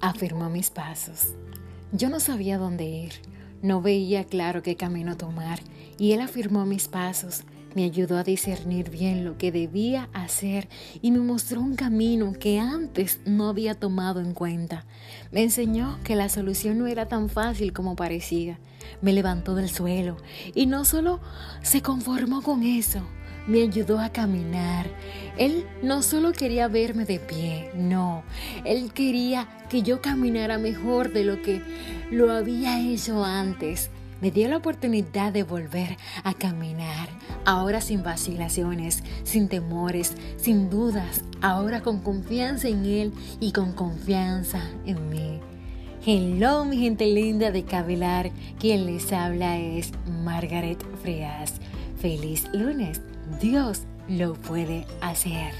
afirmó mis pasos. Yo no sabía dónde ir, no veía claro qué camino tomar, y él afirmó mis pasos, me ayudó a discernir bien lo que debía hacer y me mostró un camino que antes no había tomado en cuenta. Me enseñó que la solución no era tan fácil como parecía. Me levantó del suelo y no solo se conformó con eso, me ayudó a caminar. Él no solo quería verme de pie, no, él quería que yo caminara mejor de lo que lo había hecho antes. Me dio la oportunidad de volver a caminar, ahora sin vacilaciones, sin temores, sin dudas, ahora con confianza en Él y con confianza en mí. Hello, mi gente linda de Cavilar. Quien les habla es Margaret Frías. Feliz lunes. Dios lo puede hacer.